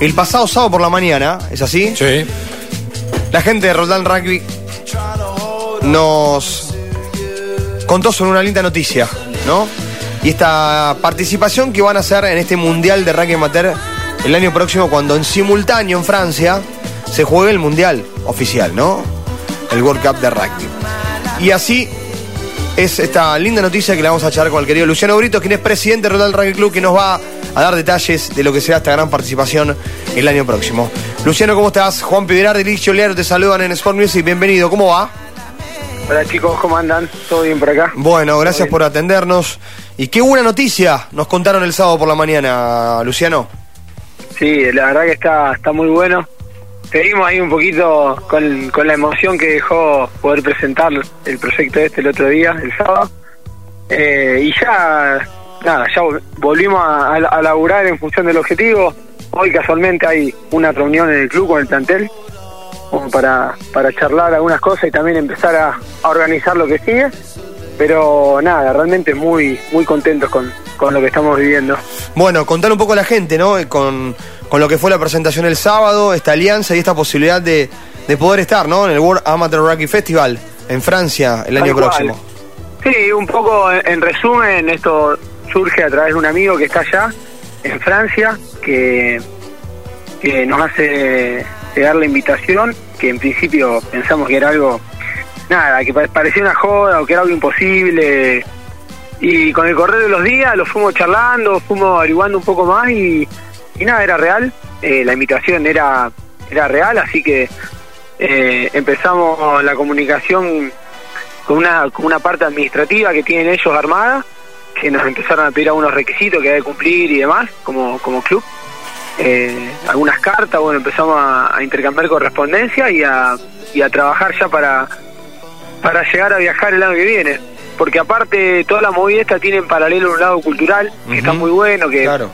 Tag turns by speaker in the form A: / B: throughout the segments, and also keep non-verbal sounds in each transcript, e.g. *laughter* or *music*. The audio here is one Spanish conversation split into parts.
A: El pasado sábado por la mañana, ¿es así?
B: Sí.
A: La gente de Roldán Rugby nos contó sobre una linda noticia, ¿no? Y esta participación que van a hacer en este Mundial de Rugby Amateur el año próximo cuando en simultáneo en Francia se juegue el Mundial oficial, ¿no? El World Cup de Rugby. Y así es esta linda noticia que le vamos a echar con el querido Luciano Brito, quien es presidente de Roldán Rugby Club, que nos va a dar detalles de lo que será esta gran participación el año próximo. Luciano, ¿cómo estás? Juan Piedrar y Licio Lear te saludan en Sport Music. Bienvenido, ¿cómo va?
C: Hola chicos, ¿cómo andan? ¿Todo bien por acá?
A: Bueno, gracias por atendernos. Y qué buena noticia nos contaron el sábado por la mañana, Luciano.
C: Sí, la verdad que está, está muy bueno. Seguimos ahí un poquito con, con la emoción que dejó poder presentar el proyecto este el otro día, el sábado. Eh, y ya, nada, ya vol- volvimos a, a, a laburar en función del objetivo. Hoy casualmente hay una reunión en el club con el plantel como para, para charlar algunas cosas y también empezar a, a organizar lo que sigue. Pero nada, realmente muy muy contentos con, con lo que estamos viviendo.
A: Bueno, contar un poco a la gente, ¿no? Eh, Con, con lo que fue la presentación el sábado, esta alianza y esta posibilidad de, de poder estar, ¿no? En el World Amateur Rugby Festival en Francia el año próximo.
C: Sí, un poco en, en resumen, esto surge a través de un amigo que está allá, en Francia, que, que nos hace llegar la invitación, que en principio pensamos que era algo, nada, que pa- parecía una joda o que era algo imposible. Y con el correr de los días lo fuimos charlando, fuimos averiguando un poco más y, y nada, era real. Eh, la invitación era, era real, así que eh, empezamos la comunicación con una, con una parte administrativa que tienen ellos armada, que nos empezaron a pedir algunos requisitos que hay que cumplir y demás, como, como club. Eh, algunas cartas, bueno, empezamos a, a intercambiar correspondencia y a, y a trabajar ya para, para llegar a viajar el año que viene. Porque aparte, toda la movida esta tiene en paralelo un lado cultural, que está muy bueno, que
A: Claro.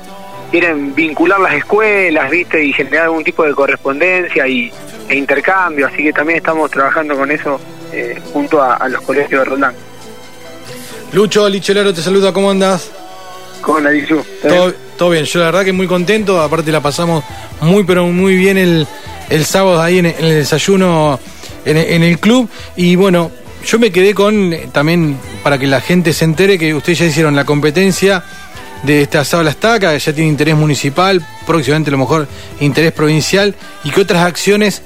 C: Quieren vincular las escuelas, ¿viste? Y generar algún tipo de correspondencia y, e intercambio, así que también estamos trabajando con eso eh, junto a, a los colegios de Roldán.
B: Lucho, Licholero te saluda, ¿cómo andas?
C: Con la DISU.
B: Todo, todo bien, yo la verdad que muy contento, aparte la pasamos muy pero muy bien el, el sábado ahí en, en el desayuno en, en el club y bueno, yo me quedé con eh, también para que la gente se entere que ustedes ya hicieron la competencia de este asado a la estaca, que ya tiene interés municipal, próximamente a lo mejor interés provincial y que otras acciones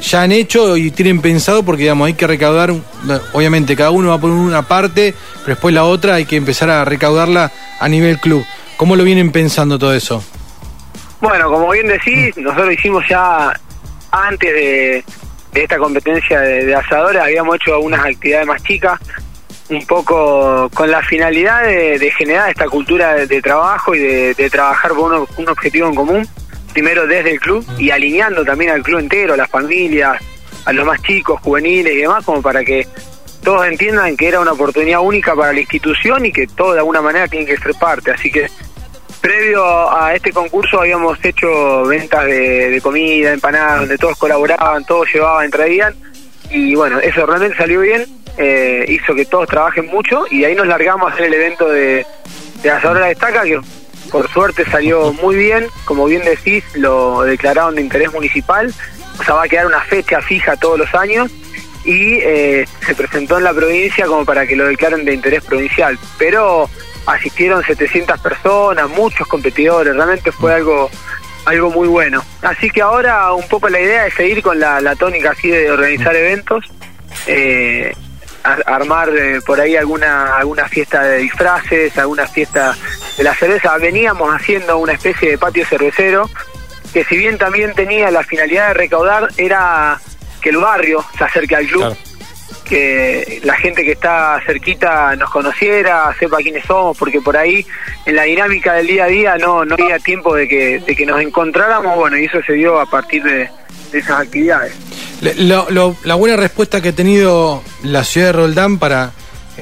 B: ya han hecho y tienen pensado porque digamos hay que recaudar, obviamente cada uno va por una parte, pero después la otra hay que empezar a recaudarla a nivel club. ¿Cómo lo vienen pensando todo eso?
C: Bueno, como bien decís, nosotros hicimos ya antes de, de esta competencia de, de asadores, habíamos hecho algunas actividades más chicas, un poco con la finalidad de, de generar esta cultura de, trabajo y de, trabajar por un, un objetivo en común, primero desde el club y alineando también al club entero, a las familias, a los más chicos, juveniles y demás, como para que todos entiendan que era una oportunidad única para la institución y que todos de alguna manera tienen que ser parte. Así que previo a este concurso habíamos hecho ventas de, de comida, empanadas, donde todos colaboraban, todos llevaban, traían. Y bueno, eso realmente salió bien, eh, hizo que todos trabajen mucho y ahí nos largamos a hacer el evento de, de Asadora Destaca, que por suerte salió muy bien. Como bien decís, lo declararon de interés municipal, o sea, va a quedar una fecha fija todos los años y eh, se presentó en la provincia como para que lo declaren de interés provincial. Pero asistieron 700 personas, muchos competidores, realmente fue algo algo muy bueno. Así que ahora un poco la idea es seguir con la, la tónica así de organizar eventos, eh, armar eh, por ahí alguna alguna fiesta de disfraces, alguna fiesta de la cerveza. Veníamos haciendo una especie de patio cervecero que si bien también tenía la finalidad de recaudar era que el barrio se acerque al club
B: Claro.
C: que la gente que está cerquita nos conociera, sepa quiénes somos, porque por ahí en la dinámica del día a día no, no había tiempo de que, de que nos encontráramos, bueno, y eso se dio a partir de, de esas actividades.
B: Lo- lo- la buena respuesta que ha tenido la ciudad de Roldán para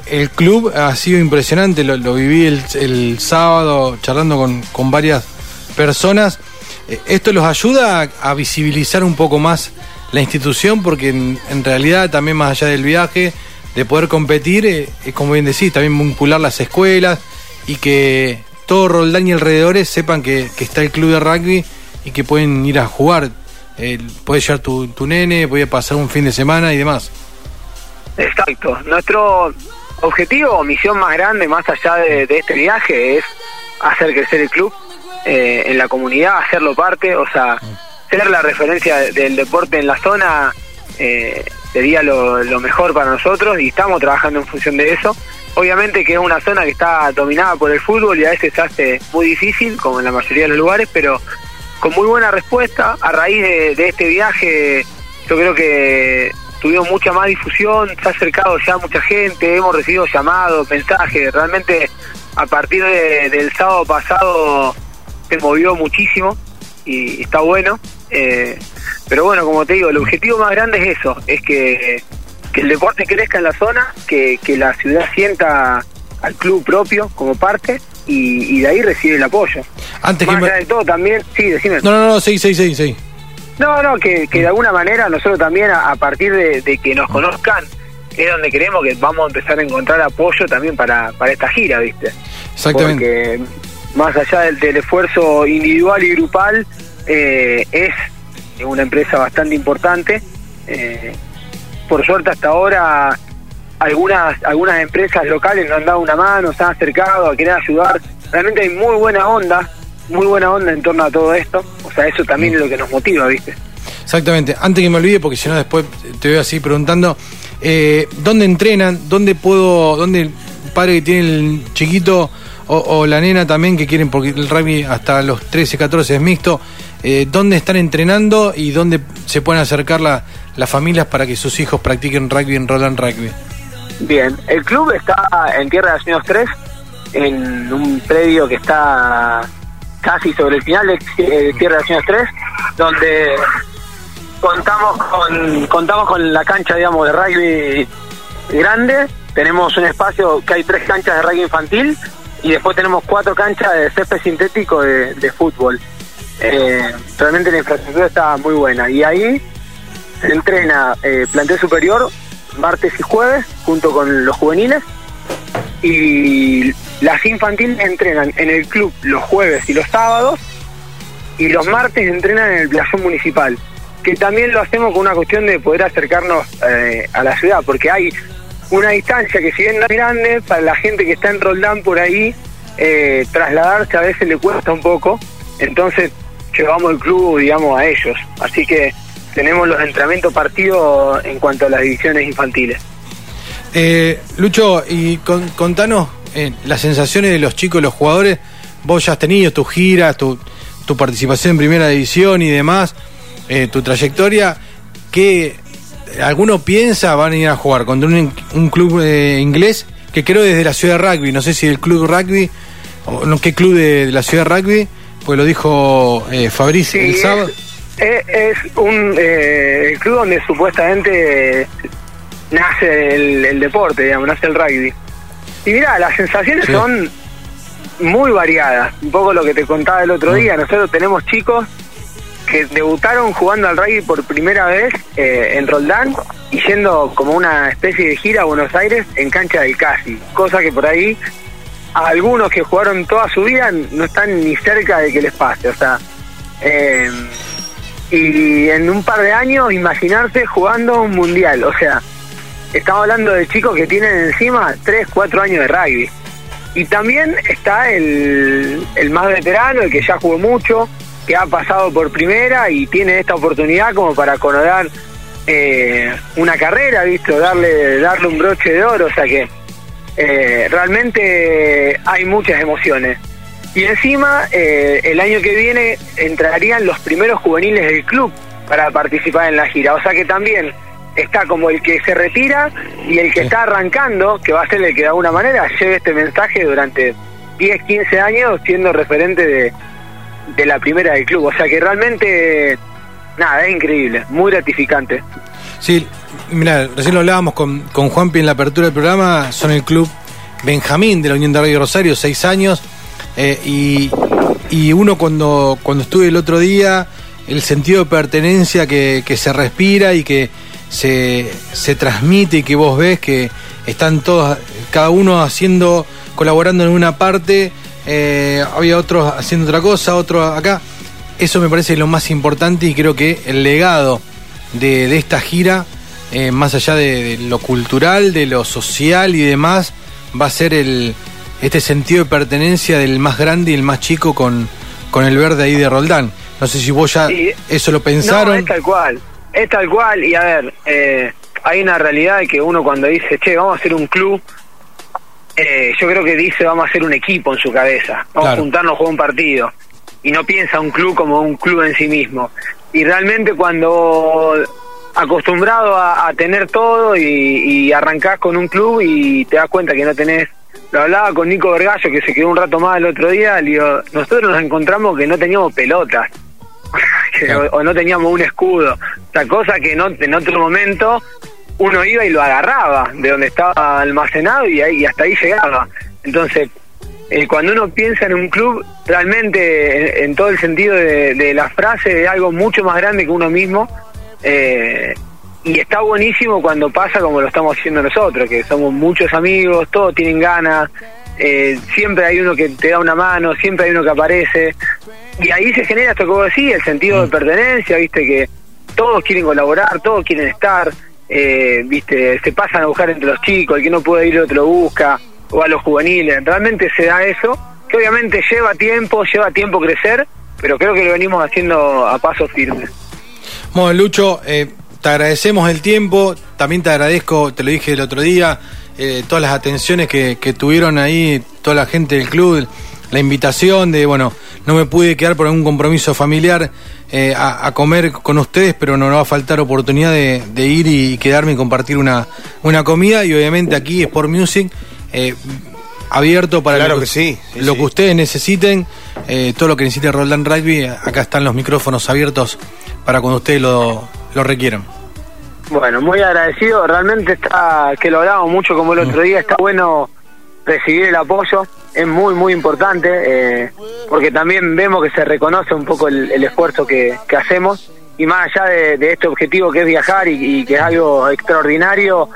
B: el club ha sido impresionante. Lo, viví el, el sábado charlando con, con varias personas. Eh, Esto los ayuda a, visibilizar un poco más la institución porque en, en realidad también más allá del viaje, de poder competir, eh, es como bien decís, también vincular las escuelas y que todo Roldán y alrededores sepan que está el club de rugby y que pueden ir a jugar. Eh, puede llevar tu, tu nene, puede pasar un fin de semana y demás.
C: Exacto. Nuestro objetivo o misión más grande, más allá de, este viaje, es hacer crecer el club eh, en la comunidad, hacerlo parte, o sea, ser la referencia del deporte en la zona eh, sería lo, lo mejor para nosotros y estamos trabajando en función de eso. Obviamente que es una zona que está dominada por el fútbol y a veces se hace muy difícil, como en la mayoría de los lugares, pero con muy buena respuesta. A raíz de, este viaje, yo creo que tuvimos mucha más difusión, se ha acercado ya mucha gente, hemos recibido llamados, mensajes, realmente a partir del sábado pasado se movió muchísimo y, está bueno. Eh, pero bueno, como te digo, el objetivo más grande es eso, es que, que el deporte crezca en la zona, que, que la ciudad sienta al club propio como parte y, de ahí recibe el apoyo.
B: Antes
C: Más allá de todo también, sí, decime.
B: No, no, no, sí, sí, sí, sí.
C: No, no, que, que de alguna manera nosotros también a, partir de, que nos conozcan es donde queremos que vamos a empezar a encontrar apoyo también para, para esta gira, ¿viste?
B: Exactamente.
C: Porque más allá del, esfuerzo individual y grupal, eh, es una empresa bastante importante. Eh, por suerte hasta ahora algunas algunas empresas locales nos han dado una mano, se han acercado a querer ayudar. Realmente hay muy buena onda, muy buena onda en torno a todo esto. O sea, eso también es lo que nos motiva, ¿viste?
B: Exactamente. Antes que me olvide, porque si no después te veo así preguntando, eh, ¿dónde entrenan? ¿Dónde puedo, dónde el padre que tiene el chiquito o, la nena también que quieren, porque el rugby hasta los 13, 14 es mixto, eh, ¿dónde están entrenando y dónde se pueden acercar la, las familias para que sus hijos practiquen rugby en Roland Rugby?
C: Bien, el club está en Tierra de Años 3, en un predio que está casi sobre el final de Tierra de Años 3, donde contamos con contamos con la cancha, digamos, de rugby grande. Tenemos un espacio que hay tres canchas de rugby infantil y después tenemos cuatro canchas de césped sintético de, fútbol. Eh, realmente la infraestructura está muy buena y ahí se entrena eh, plantel superior martes y jueves junto con los juveniles y las infantiles entrenan en el club los jueves y los sábados y los martes entrenan en el playón municipal que también lo hacemos con una cuestión de poder acercarnos eh, a la ciudad porque hay una distancia que si bien es grande para la gente que está en Roldán por ahí eh, trasladarse a veces le cuesta un poco entonces llevamos el club digamos a ellos. Así que tenemos los entrenamientos partidos en cuanto a las divisiones infantiles.
B: Eh, Lucho, y contanos eh, las sensaciones de los chicos, los jugadores. Vos ya has tenido tu gira, tu, tu participación en primera división y demás, eh, tu trayectoria. ¿Qué alguno piensa van a ir a jugar contra un, club inglés que creo desde la ciudad de rugby? No sé si el club rugby o no, qué club de, la ciudad de rugby, pues lo dijo Fabricio el sábado.
C: Es, un eh, club donde supuestamente nace el, deporte, digamos, nace el rugby. Y mira, las sensaciones son muy variadas. Un poco lo que te contaba el otro mm. día. Nosotros tenemos chicos que debutaron jugando al rugby por primera vez eh, en Roldán y yendo como una especie de gira a Buenos Aires en cancha del Casi. Cosa que por ahí a algunos que jugaron toda su vida no están ni cerca de que les pase. O sea, eh, y en un par de años imaginarse jugando un mundial. O sea, estamos hablando de chicos que tienen encima 3, 4 años de rugby. Y también está el, el más veterano, el que ya jugó mucho, que ha pasado por primera y tiene esta oportunidad como para coronar eh, una carrera, ¿visto? Darle, darle un broche de oro, o sea que eh, realmente hay muchas emociones. Y encima, eh, el año que viene entrarían los primeros juveniles del club para participar en la gira. O sea que también está como el que se retira y el que está arrancando, que va a ser el que de alguna manera lleve este mensaje durante 10, 15 años siendo referente de, de la primera del club. O sea que realmente, nada, es increíble, muy gratificante.
B: Sí, mira, recién lo hablábamos con, con Juanpi en la apertura del programa, son el club Benjamín de la Unión de Radio Rosario, seis años eh, y, uno cuando, cuando estuve el otro día, el sentido de pertenencia que, se respira y que se, se transmite y que vos ves que están todos, cada uno haciendo, colaborando en una parte, eh, había otros haciendo otra cosa, otros acá. eso me parece lo más importante y creo que el legado de, de esta gira, eh, más allá de, lo cultural, de lo social y demás, va a ser el este sentido de pertenencia del más grande y el más chico con, con el verde ahí de Roldán. No sé si vos ya eso lo pensaron. No,
C: es tal cual, es tal cual. Y a ver, eh, hay una realidad que uno cuando dice, che, vamos a hacer un club, eh, yo creo que dice, vamos a hacer un equipo en su cabeza, vamos claro. a juntarnos a jugar un partido. Y no piensa un club como un club en sí mismo. Y realmente cuando acostumbrado a, a tener todo y, y arrancás con un club y te das cuenta que no tenés lo hablaba con Nico Vergallo, que se quedó un rato más el otro día, le digo, nosotros nos encontramos que no teníamos pelotas, *laughs* o, o, no teníamos un escudo, o sea, cosa que no, en otro momento uno iba y lo agarraba de donde estaba almacenado y, ahí, y hasta ahí llegaba. Entonces, eh, cuando uno piensa en un club, realmente, en, en todo el sentido de, de, la frase, es algo mucho más grande que uno mismo. Eh, y está buenísimo cuando pasa como lo estamos haciendo nosotros, que somos muchos amigos, todos tienen ganas, eh, siempre hay uno que te da una mano, siempre hay uno que aparece, y ahí se genera esto que vos decís, el sentido de pertenencia, viste, que todos quieren colaborar, todos quieren estar, eh, viste, se pasan a buscar entre los chicos, el que no puede ir otro lo busca, o a los juveniles, realmente se da eso, que obviamente lleva tiempo, lleva tiempo crecer, pero creo que lo venimos haciendo a pasos firmes.
B: Bueno, Lucho, eh, te agradecemos el tiempo, también te agradezco, te lo dije el otro día, eh, todas las atenciones que, que, tuvieron ahí, toda la gente del club, la invitación de, bueno, no me pude quedar por algún compromiso familiar eh, a, a, comer con ustedes, pero no, no va a faltar oportunidad de, de, ir y quedarme y compartir una, una comida y obviamente aquí Sport Music. Eh, abierto para
A: claro
B: lo,
A: que, sí, sí,
B: lo
A: sí.
B: que ustedes necesiten, todo lo que necesite Roldán Rugby, acá están los micrófonos abiertos para cuando ustedes lo, lo requieran.
C: Bueno, muy agradecido, realmente está, que lo hablamos mucho como el otro día, está bueno recibir el apoyo, es muy, muy importante, eh, porque también vemos que se reconoce un poco el, el esfuerzo que, que, hacemos, y más allá de, de, este objetivo que es viajar y, y que es algo extraordinario,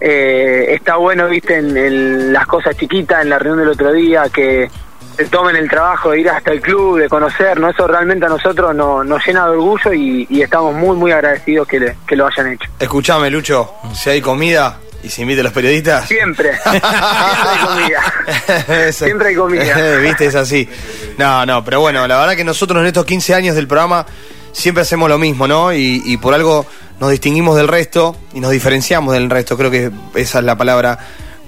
C: eh, está bueno, viste, en, en, las cosas chiquitas, en la reunión del otro día, que se tomen el trabajo de ir hasta el club, de conocernos, eso realmente a nosotros nos, nos llena de orgullo y, y, estamos muy, muy agradecidos que, le, que lo hayan hecho.
A: Escuchame, Lucho, si hay comida y se invita a los periodistas.
C: Siempre, *laughs* siempre hay comida. siempre hay comida.
A: viste, es así. No, no, pero bueno, la verdad que nosotros en estos 15 años del programa siempre hacemos lo mismo, ¿no? Y, y por algo nos distinguimos del resto y nos diferenciamos del resto, creo que esa es la palabra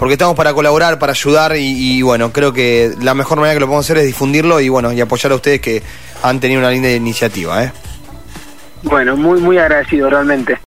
A: porque estamos para colaborar, para ayudar y, y, bueno, creo que la mejor manera que lo podemos hacer es difundirlo y bueno, y apoyar a ustedes que han tenido una linda iniciativa, ¿eh?
C: Bueno, muy muy agradecido realmente.